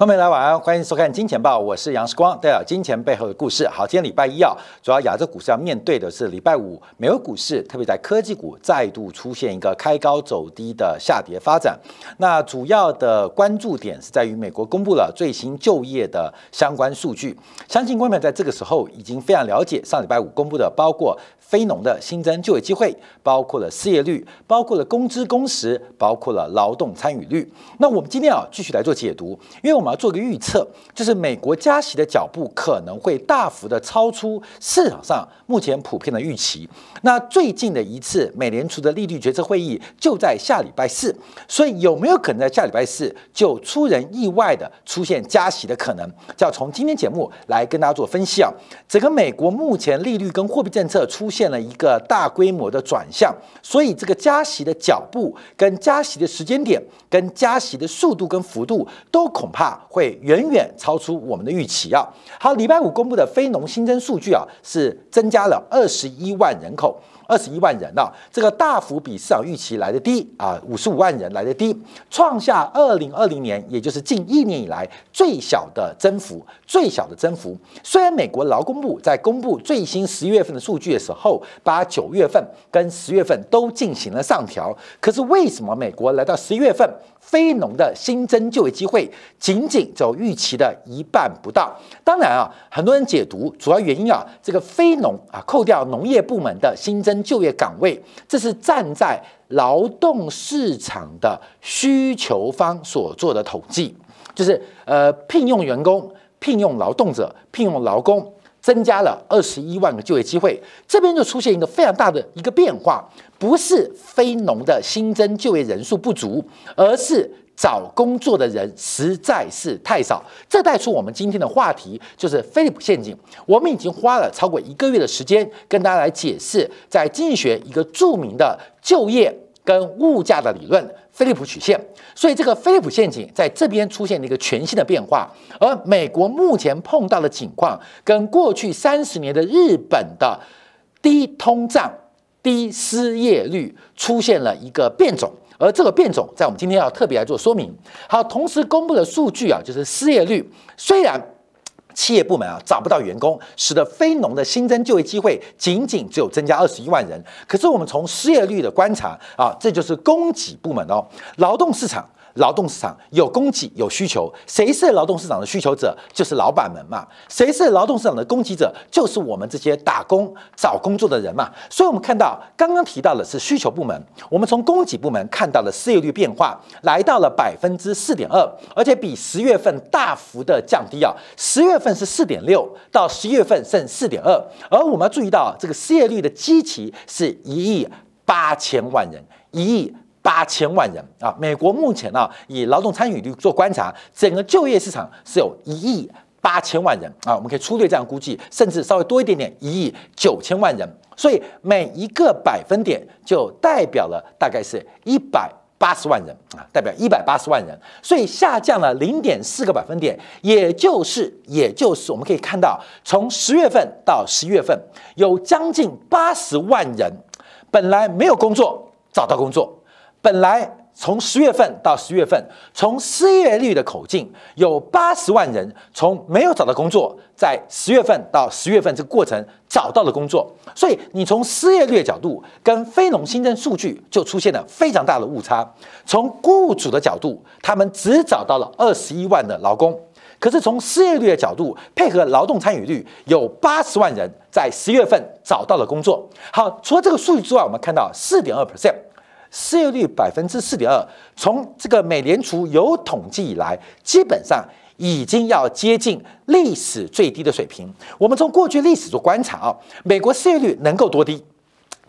朋友们，来晚安，欢迎收看《金钱报》，我是杨世光，带来金钱背后的故事。好，今天礼拜一啊，主要亚洲股市要面对的是礼拜五美国股市，特别在科技股再度出现一个开高走低的下跌发展。那主要的关注点是在于美国公布了最新就业的相关数据，相信观众在这个时候已经非常了解上礼拜五公布的，包括非农的新增就业机会，包括了失业率，包括了工资工时，包括了劳动参与率。那我们今天啊，继续来做解读，因为我们要做个预测，就是美国加息的脚步可能会大幅的超出市场上目前普遍的预期。那最近的一次美联储的利率决策会议就在下礼拜四，所以有没有可能在下礼拜四就出人意外的出现加息的可能？就要从今天节目来跟大家做分析啊。整个美国目前利率跟货币政策出现了一个大规模的转向，所以这个加息的脚步、跟加息的时间点、跟加息的速度跟幅度都恐。怕会远远超出我们的预期啊！好，礼拜五公布的非农新增数据啊，是增加了二十一万人口。二十一万人啊，这个大幅比市场预期来的低啊，五十五万人来的低，创下二零二零年，也就是近一年以来最小的增幅，最小的增幅。虽然美国劳工部在公布最新十一月份的数据的时候，把九月份跟十月份都进行了上调，可是为什么美国来到十一月份，非农的新增就业机会仅仅走预期的一半不到？当然啊，很多人解读主要原因啊，这个非农啊，扣掉农业部门的新增。就业岗位，这是站在劳动市场的需求方所做的统计，就是呃，聘用员工、聘用劳动者、聘用劳工，增加了二十一万个就业机会。这边就出现一个非常大的一个变化，不是非农的新增就业人数不足，而是。找工作的人实在是太少，这带出我们今天的话题，就是菲利普陷阱。我们已经花了超过一个月的时间，跟大家来解释，在经济学一个著名的就业跟物价的理论——菲利普曲线。所以，这个菲利普陷阱在这边出现了一个全新的变化。而美国目前碰到的情况，跟过去三十年的日本的低通胀、低失业率出现了一个变种。而这个变种，在我们今天要特别来做说明。好，同时公布的数据啊，就是失业率。虽然企业部门啊找不到员工，使得非农的新增就业机会仅仅只有增加二十一万人，可是我们从失业率的观察啊，这就是供给部门哦，劳动市场。劳动市场有供给有需求，谁是劳动市场的需求者？就是老板们嘛。谁是劳动市场的供给者？就是我们这些打工找工作的人嘛。所以，我们看到刚刚提到的是需求部门，我们从供给部门看到了失业率变化，来到了百分之四点二，而且比十月份大幅的降低啊。十月份是四点六，到十一月份剩四点二。而我们要注意到，这个失业率的基期是一亿八千万人，一亿。八千万人啊！美国目前呢，以劳动参与率做观察，整个就业市场是有一亿八千万人啊。我们可以粗略这样估计，甚至稍微多一点点，一亿九千万人。所以每一个百分点就代表了大概是一百八十万人啊，代表一百八十万人。所以下降了零点四个百分点，也就是也就是我们可以看到，从十月份到十一月份，有将近八十万人本来没有工作，找到工作。本来从十月份到十月份，从失业率的口径，有八十万人从没有找到工作，在十月份到十月份这个过程找到了工作。所以你从失业率的角度跟非农新增数据就出现了非常大的误差。从雇主的角度，他们只找到了二十一万的劳工，可是从失业率的角度，配合劳动参与率，有八十万人在十月份找到了工作。好，除了这个数据之外，我们看到四点二 percent。失业率百分之四点二，从这个美联储有统计以来，基本上已经要接近历史最低的水平。我们从过去历史做观察啊，美国失业率能够多低？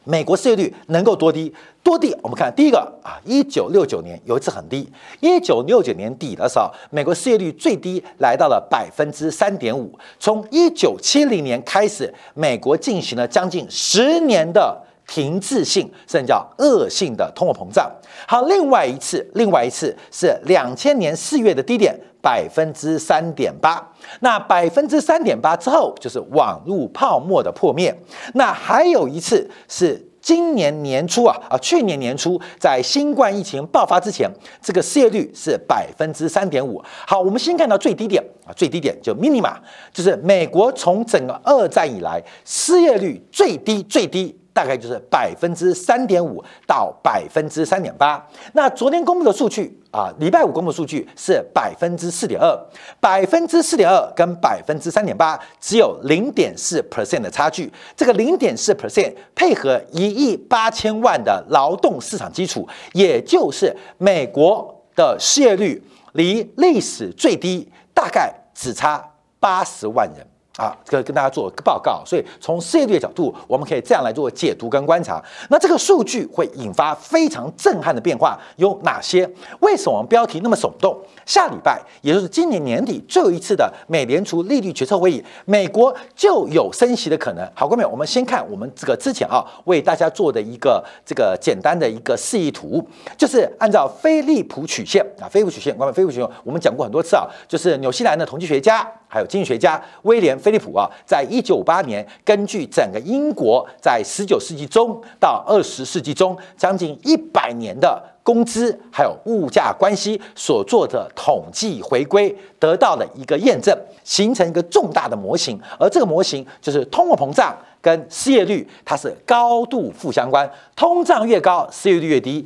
美国失业率能够多低？多低？我们看第一个啊，一九六九年有一次很低，一九六九年底的时候，美国失业率最低来到了百分之三点五。从一九七零年开始，美国进行了将近十年的。停滞性甚至叫恶性的通货膨胀。好，另外一次，另外一次是两千年四月的低点，百分之三点八。那百分之三点八之后，就是网络泡沫的破灭。那还有一次是今年年初啊啊，去年年初在新冠疫情爆发之前，这个失业率是百分之三点五。好，我们先看到最低点啊，最低点就 minima，就是美国从整个二战以来失业率最低最低。大概就是百分之三点五到百分之三点八。那昨天公布的数据啊，礼拜五公布数据是百分之四点二，百分之四点二跟百分之三点八只有零点四 percent 的差距。这个零点四 percent 配合一亿八千万的劳动市场基础，也就是美国的失业率离历史最低大概只差八十万人。啊，这个跟大家做报告，所以从失业率的角度，我们可以这样来做解读跟观察。那这个数据会引发非常震撼的变化有哪些？为什么标题那么耸动？下礼拜，也就是今年年底最后一次的美联储利率决策会议，美国就有升息的可能。好，各位，我们先看我们这个之前啊为大家做的一个这个简单的一个示意图，就是按照菲利普曲线啊，菲利普曲线，各位，菲利普曲线我们讲过很多次啊，就是纽西兰的统计学家。还有经济学家威廉·菲利普啊，在一九五八年，根据整个英国在十九世纪中到二十世纪中将近一百年的工资还有物价关系所做的统计回归，得到了一个验证，形成一个重大的模型。而这个模型就是通货膨胀跟失业率，它是高度负相关。通胀越高，失业率越低；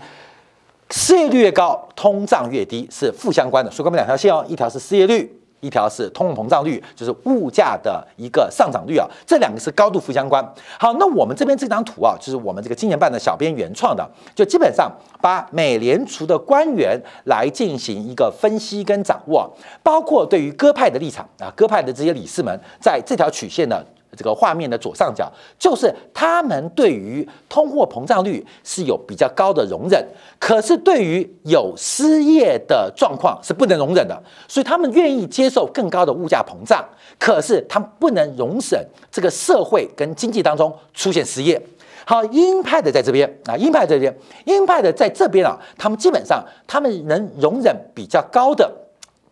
失业率越高，通胀越低，是负相关的。所以，我们两条线哦，一条是失业率。一条是通货膨胀率，就是物价的一个上涨率啊，这两个是高度负相关。好，那我们这边这张图啊，就是我们这个金钱办的小编原创的，就基本上把美联储的官员来进行一个分析跟掌握，包括对于鸽派的立场啊，鸽派的这些理事们在这条曲线呢。这个画面的左上角就是他们对于通货膨胀率是有比较高的容忍，可是对于有失业的状况是不能容忍的，所以他们愿意接受更高的物价膨胀，可是他们不能容忍这个社会跟经济当中出现失业。好，鹰派的在这边啊，鹰派这边，鹰派的在这边啊，他们基本上他们能容忍比较高的。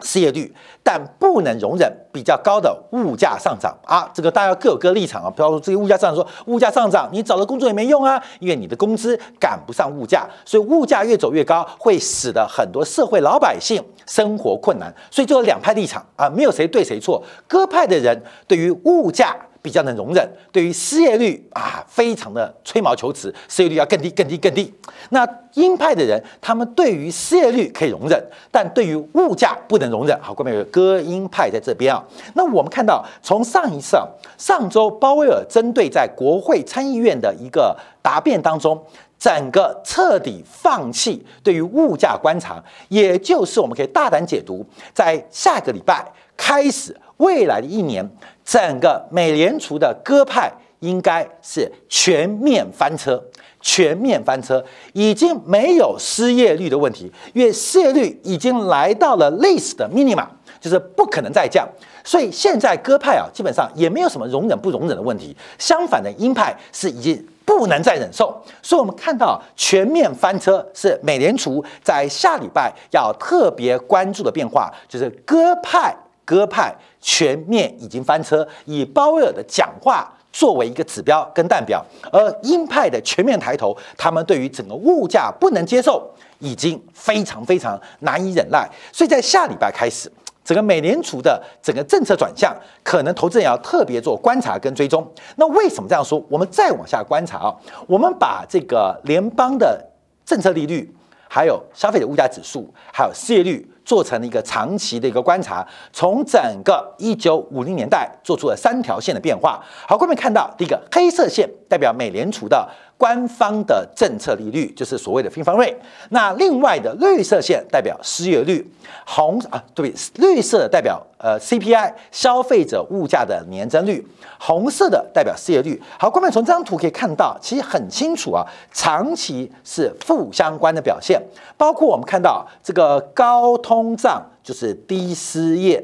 失业率，但不能容忍比较高的物价上涨啊！这个大家各有各立场啊。比方说，这个物价上涨，说物价上涨，你找了工作也没用啊，因为你的工资赶不上物价，所以物价越走越高，会使得很多社会老百姓生活困难。所以就有两派立场啊，没有谁对谁错。各派的人对于物价。比较能容忍，对于失业率啊，非常的吹毛求疵，失业率要更低、更低、更低。那鹰派的人，他们对于失业率可以容忍，但对于物价不能容忍。好，后面有歌鹰派在这边啊。那我们看到，从上一次啊，上周鲍威尔针对在国会参议院的一个答辩当中，整个彻底放弃对于物价观察，也就是我们可以大胆解读，在下个礼拜开始。未来的一年，整个美联储的鸽派应该是全面翻车，全面翻车，已经没有失业率的问题，因为失业率已经来到了历史的 minimum，就是不可能再降。所以现在鸽派啊，基本上也没有什么容忍不容忍的问题。相反的，鹰派是已经不能再忍受。所以我们看到全面翻车是美联储在下礼拜要特别关注的变化，就是鸽派。鸽派全面已经翻车，以鲍威尔的讲话作为一个指标跟代表，而鹰派的全面抬头，他们对于整个物价不能接受，已经非常非常难以忍耐。所以在下礼拜开始，整个美联储的整个政策转向，可能投资人要特别做观察跟追踪。那为什么这样说？我们再往下观察啊，我们把这个联邦的政策利率，还有消费者物价指数，还有失业率。做成了一个长期的一个观察，从整个一九五零年代做出了三条线的变化。好，各位看到第一个黑色线代表美联储的。官方的政策利率就是所谓的平方率，那另外的绿色线代表失业率，红啊对，绿色代表呃 CPI 消费者物价的年增率，红色的代表失业率。好，观众从这张图可以看到，其实很清楚啊，长期是负相关的表现，包括我们看到这个高通通胀就是低失业，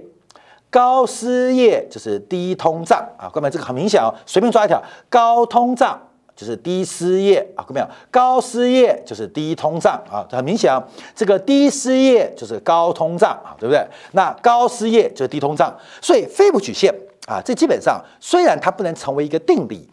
高失业就是低通胀啊，各位这个很明显哦，随便抓一条高通胀。就是低失业啊，看到没有？高失业就是低通胀啊，很明显啊。这个低失业就是高通胀啊，对不对？那高失业就是低通胀，所以菲普曲线啊，这基本上虽然它不能成为一个定理，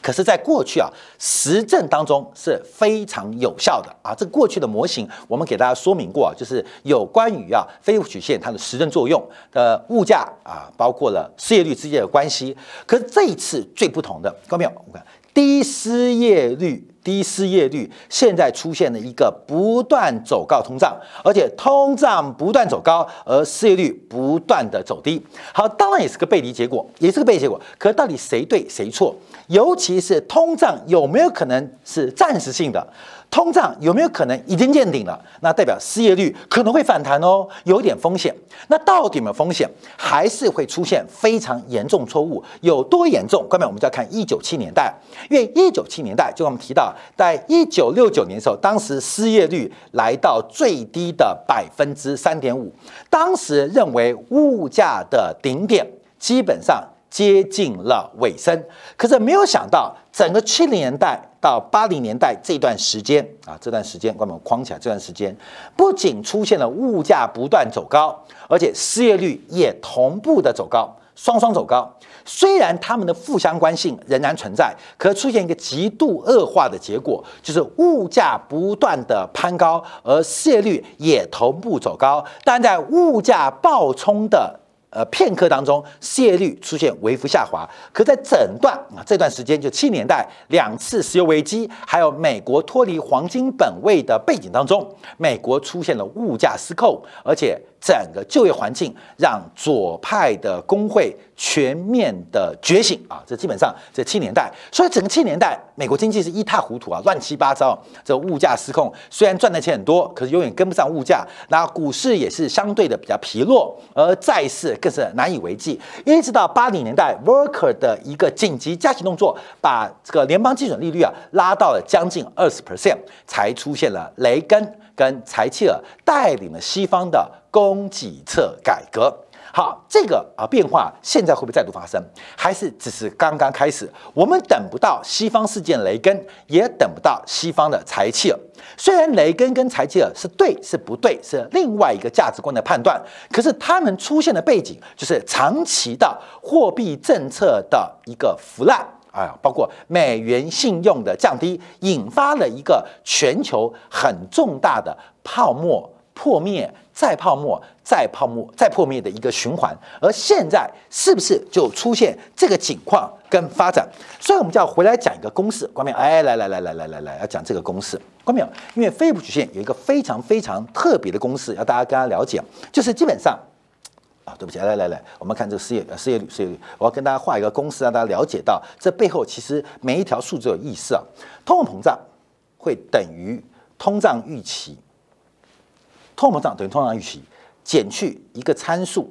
可是，在过去啊，实证当中是非常有效的啊。这过去的模型，我们给大家说明过啊，就是有关于啊菲利曲线它的实证作用的物价啊，包括了失业率之间的关系。可是这一次最不同的，看到没有？我看低失业率。低失业率现在出现了一个不断走高通胀，而且通胀不断走高，而失业率不断的走低。好，当然也是个背离结果，也是个背离结果。可是到底谁对谁错？尤其是通胀有没有可能是暂时性的？通胀有没有可能已经见顶了？那代表失业率可能会反弹哦，有点风险。那到底有没有风险？还是会出现非常严重错误？有多严重？关面我们就要看一九七年代，因为一九七年代就我们提到，在一九六九年的时候，当时失业率来到最低的百分之三点五，当时认为物价的顶点基本上。接近了尾声，可是没有想到，整个七零年代到八零年代这段时间啊，这段时间，关门框起来，这段时间不仅出现了物价不断走高，而且失业率也同步的走高，双双走高。虽然他们的负相关性仍然存在，可出现一个极度恶化的结果，就是物价不断的攀高，而失业率也同步走高。但在物价暴冲的呃，片刻当中，失业率出现微幅下滑。可在整段啊这段时间，就七年代两次石油危机，还有美国脱离黄金本位的背景当中，美国出现了物价失控，而且。整个就业环境让左派的工会全面的觉醒啊！这基本上这七年代，所以整个七年代美国经济是一塌糊涂啊，乱七八糟。这物价失控，虽然赚的钱很多，可是永远跟不上物价。那股市也是相对的比较疲弱，而债市更是难以为继。一直到八零年代，Worker 的一个紧急加息动作，把这个联邦基准利率啊拉到了将近二十 percent，才出现了雷根。跟柴契尔带领了西方的供给侧改革，好，这个啊变化现在会不会再度发生？还是只是刚刚开始？我们等不到西方事件雷根，也等不到西方的柴契尔。虽然雷根跟柴契尔是对是不对，是另外一个价值观的判断，可是他们出现的背景就是长期的货币政策的一个腐烂。啊，包括美元信用的降低，引发了一个全球很重大的泡沫破灭、再泡沫、再泡沫、再破灭的一个循环。而现在是不是就出现这个情况跟发展？所以我们就要回来讲一个公式，关明，哎，来来来来来来来，要讲这个公式，关明，因为菲利普曲线有一个非常非常特别的公式，要大家跟他了解，就是基本上。啊，对不起，来来来，我们看这个失业失业率，失业率，我要跟大家画一个公式，让大家了解到这背后其实每一条数字有意思啊。通货膨胀会等于通胀预期，通膨涨等于通胀预期减去一个参数，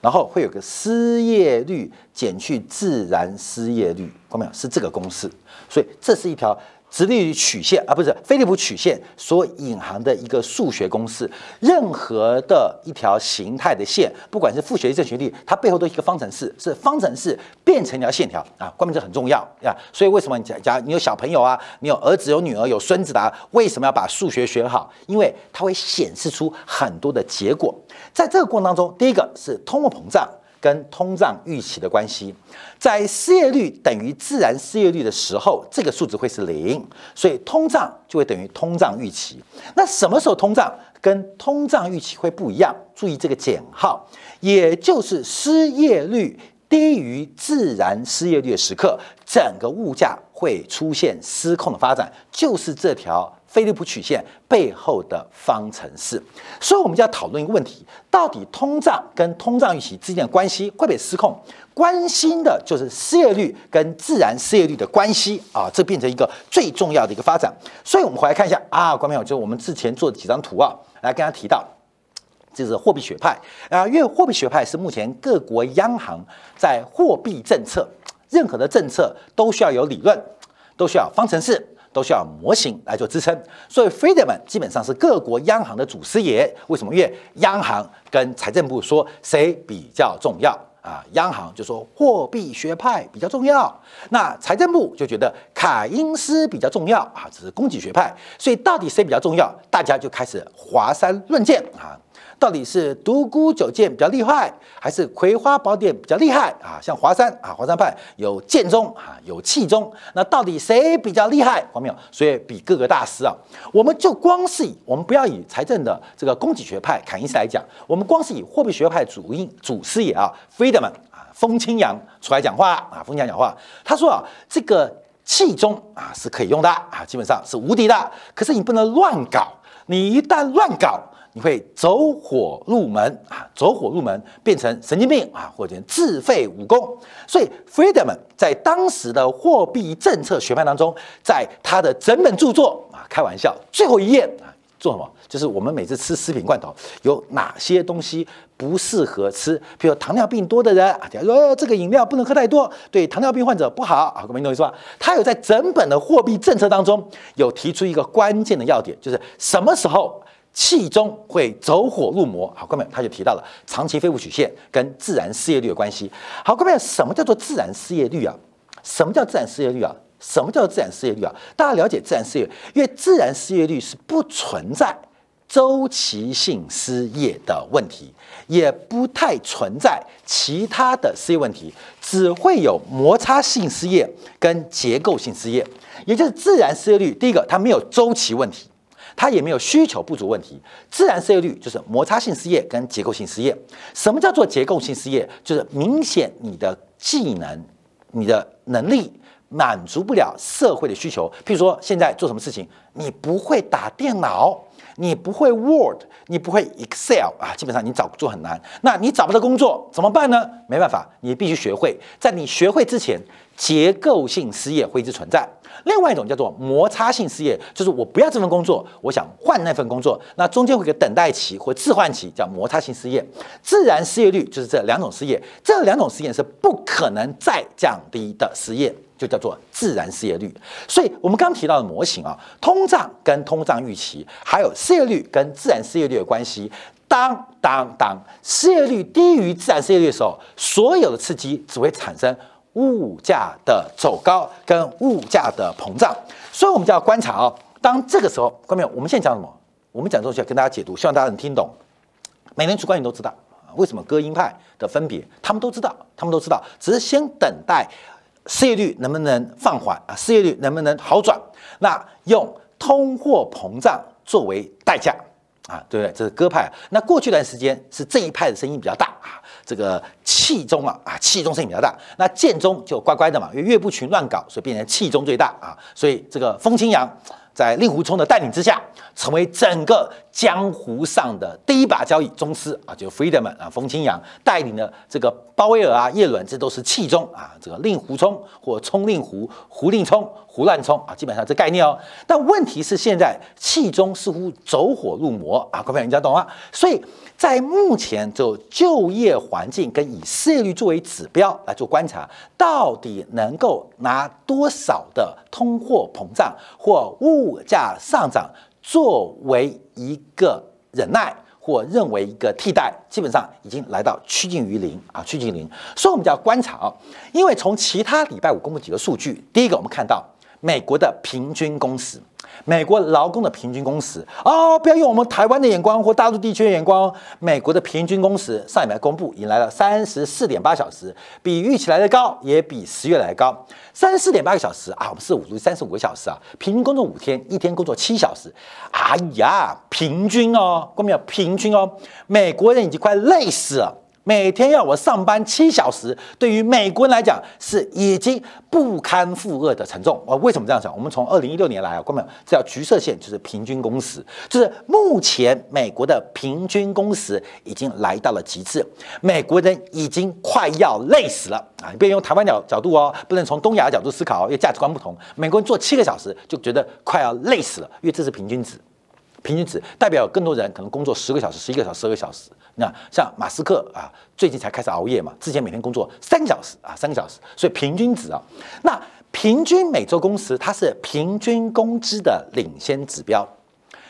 然后会有个失业率减去自然失业率，看到没有？是这个公式，所以这是一条。直立于曲线啊，不是菲利普曲线所隐含的一个数学公式。任何的一条形态的线，不管是负学正学率，它背后都是一个方程式，是方程式变成一条线条啊。关键这很重要呀。所以为什么你假假你有小朋友啊，你有儿子有女儿有孙子的，啊为什么要把数学学好？因为它会显示出很多的结果。在这个过程当中，第一个是通货膨胀。跟通胀预期的关系，在失业率等于自然失业率的时候，这个数值会是零，所以通胀就会等于通胀预期。那什么时候通胀跟通胀预期会不一样？注意这个减号，也就是失业率低于自然失业率的时刻，整个物价会出现失控的发展，就是这条。菲利普曲线背后的方程式，所以我们就要讨论一个问题：到底通胀跟通胀预期之间的关系会不会失控？关心的就是失业率跟自然失业率的关系啊，这变成一个最重要的一个发展。所以，我们回来看一下啊，观众朋友，就是我们之前做的几张图啊，来跟大家提到，这是货币学派啊，因为货币学派是目前各国央行在货币政策，任何的政策都需要有理论，都需要方程式。都需要模型来做支撑，所以 Friedman 基本上是各国央行的祖师爷。为什么？因为央行跟财政部说谁比较重要啊？央行就说货币学派比较重要，那财政部就觉得凯因斯比较重要啊，只是供给学派。所以到底谁比较重要？大家就开始华山论剑啊。到底是独孤九剑比较厉害，还是葵花宝典比较厉害啊？像华山啊，华山派有剑宗啊，有气宗，那到底谁比较厉害？有没有？所以比各个大师啊，我们就光是以我们不要以财政的这个供给学派凯因斯来讲，我们光是以货币学派主因祖师爷啊，Friedman 啊，风清扬出来讲话啊，风清扬讲话，他说啊，这个气宗啊是可以用的啊，基本上是无敌的，可是你不能乱搞，你一旦乱搞。你会走火入门啊，走火入门变成神经病啊，或者自废武功。所以 Friedman 在当时的货币政策学派当中，在他的整本著作啊，开玩笑，最后一页啊，做什么？就是我们每次吃食品罐头有哪些东西不适合吃？比如糖尿病多的人啊，假如说这个饮料不能喝太多，对糖尿病患者不好啊，各位懂我意思吧？他有在整本的货币政策当中有提出一个关键的要点，就是什么时候？气中会走火入魔，好，各位，他就提到了长期非物曲线跟自然失业率的关系。好，各位，什么叫做自然失业率啊？什么叫自然失业率啊？什么叫自然失业率啊？大家了解自然失业，因为自然失业率是不存在周期性失业的问题，也不太存在其他的失业问题，只会有摩擦性失业跟结构性失业，也就是自然失业率。第一个，它没有周期问题。它也没有需求不足问题，自然失业率就是摩擦性失业跟结构性失业。什么叫做结构性失业？就是明显你的技能、你的能力满足不了社会的需求。譬如说，现在做什么事情，你不会打电脑，你不会 Word，你不会 Excel 啊，基本上你找工作很难。那你找不到工作怎么办呢？没办法，你必须学会。在你学会之前，结构性失业会一直存在。另外一种叫做摩擦性失业，就是我不要这份工作，我想换那份工作，那中间会有个等待期或置换期，叫摩擦性失业。自然失业率就是这两种失业，这两种失业是不可能再降低的失业，就叫做自然失业率。所以，我们刚提到的模型啊，通胀跟通胀预期，还有失业率跟自然失业率的关系，当当当失业率低于自然失业率的时候，所有的刺激只会产生。物价的走高跟物价的膨胀，所以我们就要观察啊。当这个时候，各位，我们现在讲什么？我们讲东西要跟大家解读，希望大家能听懂。美联储官员都知道，为什么歌鹰派的分别，他们都知道，他们都知道，只是先等待失业率能不能放缓啊，失业率能不能好转，那用通货膨胀作为代价啊，对不对？这是鸽派。那过去一段时间是这一派的声音比较大啊。这个气中啊啊，气中声音比较大，那剑中就乖乖的嘛，因为岳不群乱搞，所以变成气中最大啊，所以这个风清扬在令狐冲的带领之下，成为整个江湖上的第一把交椅宗师啊，就 Freedom 啊，冯清扬带领的这个鲍威尔啊、叶伦，这都是气宗啊，这个令狐冲或冲令狐、胡令冲、胡乱冲啊，基本上这概念哦。但问题是现在气宗似乎走火入魔啊，各位人家懂吗？所以。在目前就就业环境跟以失业率作为指标来做观察，到底能够拿多少的通货膨胀或物价上涨作为一个忍耐或认为一个替代，基本上已经来到趋近于零啊，趋近于零。所以我们就要观察啊，因为从其他礼拜五公布几个数据，第一个我们看到美国的平均工时。美国劳工的平均工时哦，不要用我们台湾的眼光或大陆地区的眼光。美国的平均工时上礼拜公布，迎来了三十四点八小时，比预期来的高，也比十月来的高。三十四点八个小时啊，我们是五度三十五个小时啊，平均工作五天，一天工作七小时。哎呀，平均哦，各位有平均哦，美国人已经快累死了。每天要我上班七小时，对于美国人来讲是已经不堪负荷的沉重。我为什么这样讲？我们从二零一六年来啊，各位，这条橘色线就是平均工时，就是目前美国的平均工时已经来到了极致，美国人已经快要累死了啊！你不要用台湾角角度哦，不能从东亚角度思考，因为价值观不同。美国人做七个小时就觉得快要累死了，因为这是平均值。平均值代表更多人可能工作十个小时、十一个小时、十二个小时。那像马斯克啊，最近才开始熬夜嘛，之前每天工作三个小时啊，三个小时。所以平均值啊，那平均每周工时它是平均工资的领先指标，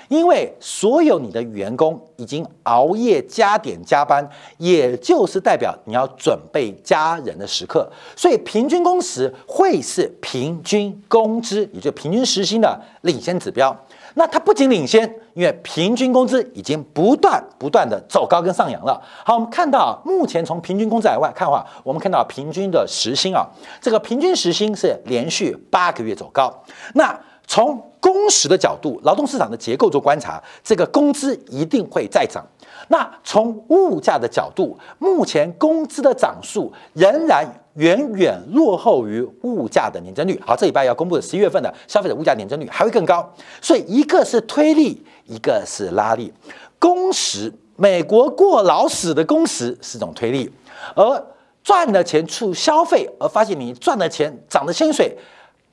因为所有你的员工已经熬夜加点加班，也就是代表你要准备加人的时刻，所以平均工时会是平均工资，也就平均时薪的领先指标。那它不仅领先，因为平均工资已经不断不断的走高跟上扬了。好，我们看到目前从平均工资来外看的话，我们看到平均的时薪啊，这个平均时薪是连续八个月走高。那从工时的角度，劳动市场的结构做观察，这个工资一定会再涨。那从物价的角度，目前工资的涨速仍然远远落后于物价的年增率。好，这礼拜要公布的十一月份的消费者物价年增率还会更高。所以一个是推力，一个是拉力。工时，美国过劳死的工时是种推力，而赚的钱出消费，而发现你赚的钱涨的薪水。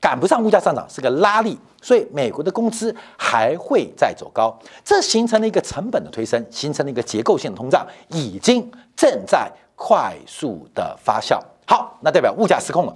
赶不上物价上涨是个拉力，所以美国的工资还会再走高，这形成了一个成本的推升，形成了一个结构性的通胀，已经正在快速的发酵。好，那代表物价失控了，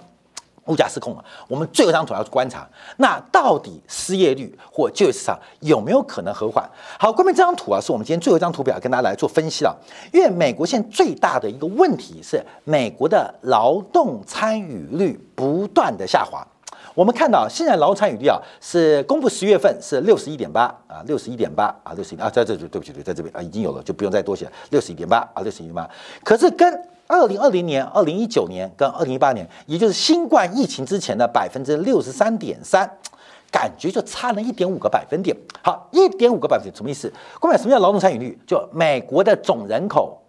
物价失控了。我们最后一张图要去观察，那到底失业率或就业市场有没有可能和缓？好，关于这张图啊，是我们今天最后一张图表，跟大家来做分析了。因为美国现在最大的一个问题是，美国的劳动参与率不断的下滑。我们看到现在劳动参与率啊是公布十月份是六十一点八啊，六十一点八啊，六十一啊，在这里对不起对，在这边啊已经有了，就不用再多写，六十一点八啊，六十一点八。可是跟二零二零年、二零一九年跟二零一八年，也就是新冠疫情之前的百分之六十三点三，感觉就差了一点五个百分点。好，一点五个百分点什么意思？各位，什么叫劳动参与率？就美国的总人口。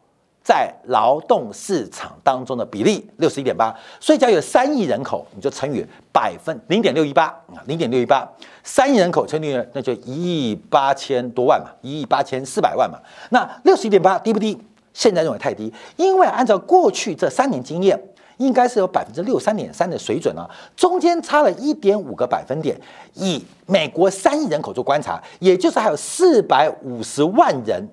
在劳动市场当中的比例六十一点八，所以只要有三亿人口，你就乘以百分零点六一八啊，零点六一八，三亿人口乘以那就一亿八千多万嘛，一亿八千四百万嘛。那六十一点八低不低？现在认为太低，因为按照过去这三年经验，应该是有百分之六三点三的水准啊，中间差了一点五个百分点。以美国三亿人口做观察，也就是还有四百五十万人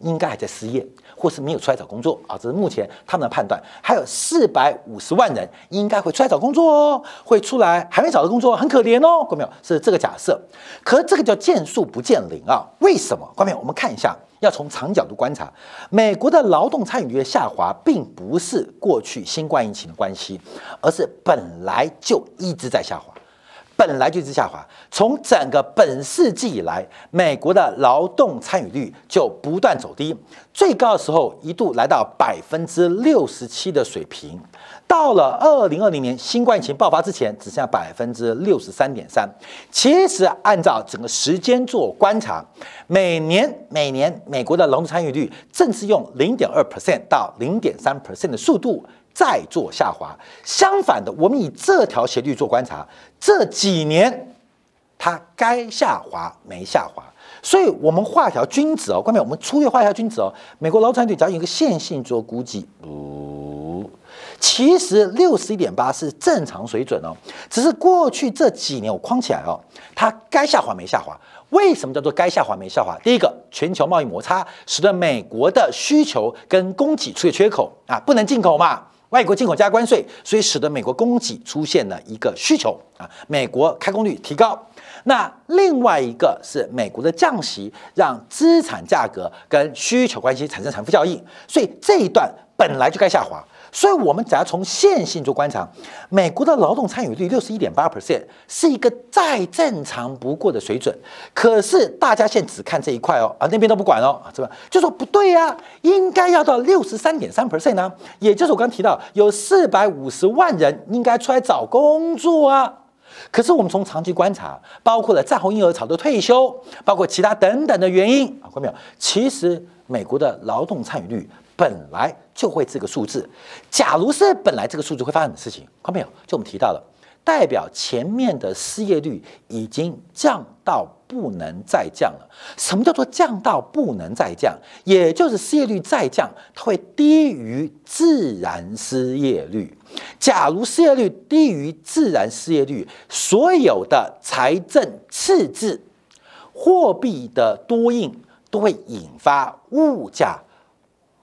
应该还在失业。或是没有出来找工作啊，这是目前他们的判断。还有四百五十万人应该会出来找工作哦，会出来还没找到工作，很可怜哦。关没有？是这个假设。可这个叫见树不见林啊？为什么？关没有？我们看一下，要从长角度观察，美国的劳动参与率的下滑，并不是过去新冠疫情的关系，而是本来就一直在下滑。本来就一直下滑，从整个本世纪以来，美国的劳动参与率就不断走低，最高的时候一度来到百分之六十七的水平，到了二零二零年新冠疫情爆发之前，只剩下百分之六十三点三。其实按照整个时间做观察，每年每年美国的劳动参与率正是用零点二 percent 到零点三 percent 的速度。再做下滑，相反的，我们以这条斜率做观察，这几年它该下滑没下滑，所以我们画一条均值哦，关面我们粗略画一条均值哦。美国劳产率只要有一个线性做估计，不，其实六十一点八是正常水准哦，只是过去这几年我框起来哦，它该下滑没下滑。为什么叫做该下滑没下滑？第一个，全球贸易摩擦使得美国的需求跟供给出现缺口啊，不能进口嘛。外国进口加关税，所以使得美国供给出现了一个需求啊，美国开工率提高。那另外一个是美国的降息，让资产价格跟需求关系产生财富效应，所以这一段本来就该下滑。所以，我们只要从线性做观察，美国的劳动参与率六十一点八 percent 是一个再正常不过的水准。可是，大家现在只看这一块哦，啊，那边都不管哦，是吧？就说不对呀，应该要到六十三点三 percent 呢。也就是我刚提到，有四百五十万人应该出来找工作啊。可是，我们从长期观察，包括了战后婴儿潮的退休，包括其他等等的原因啊，看到没有？其实，美国的劳动参与率。本来就会这个数字，假如是本来这个数字会发生的事情，看到没有？就我们提到了，代表前面的失业率已经降到不能再降了。什么叫做降到不能再降？也就是失业率再降，它会低于自然失业率。假如失业率低于自然失业率，所有的财政赤字、货币的多印都会引发物价。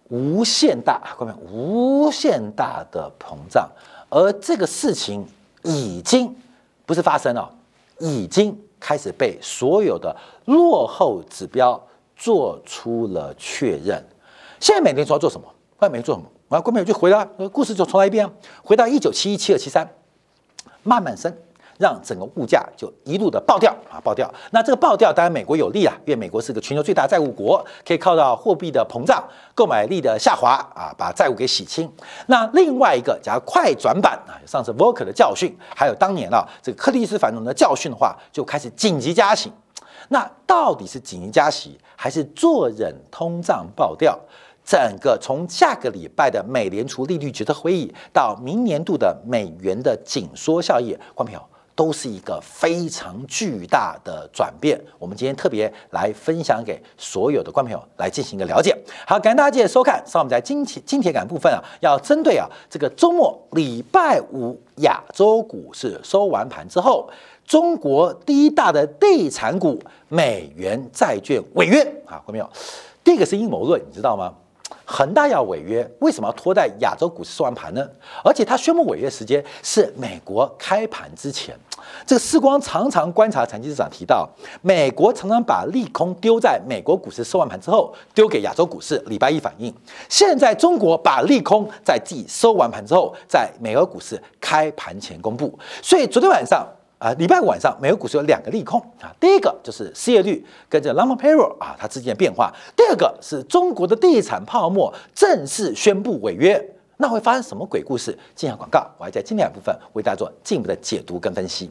无限大，各位，无限大的膨胀，而这个事情已经不是发生了，已经开始被所有的落后指标做出了确认。现在美联储要做什么？外面做什么？啊，关美就回答，故事就重来一遍，回到一九七一、七二、七三，慢慢升。让整个物价就一路的爆掉啊，爆掉。那这个爆掉当然美国有利啊，因为美国是个全球最大债务国，可以靠到货币的膨胀、购买力的下滑啊，把债务给洗清。那另外一个，假如快转版啊，上次 Volcker 的教训，还有当年啊这个克里斯反动的教训的话，就开始紧急加息。那到底是紧急加息，还是坐忍通胀爆掉？整个从下个礼拜的美联储利率决策会议到明年度的美元的紧缩效应，关朋友。都是一个非常巨大的转变。我们今天特别来分享给所有的观众朋友来进行一个了解。好，感谢大家继续收看。上我们在金铁金铁杆部分啊，要针对啊这个周末礼拜五亚洲股市收完盘之后，中国第一大的地产股美元债券违约啊，观众朋友，第一个是阴谋论，你知道吗？恒大要违约，为什么要拖在亚洲股市收完盘呢？而且他宣布违约时间是美国开盘之前。这个世光常常观察，财经市场提到，美国常常把利空丢在美国股市收完盘之后，丢给亚洲股市礼拜一反应。现在中国把利空在自己收完盘之后，在美国股市开盘前公布。所以昨天晚上。啊，礼拜五晚上，美国股市有两个利空啊。第一个就是失业率跟这 l o m p a y r o l 啊，它之间的变化。第二个是中国的地产泡沫正式宣布违约，那会发生什么鬼故事？进下广告，我还在今天部分为大家做进一步的解读跟分析。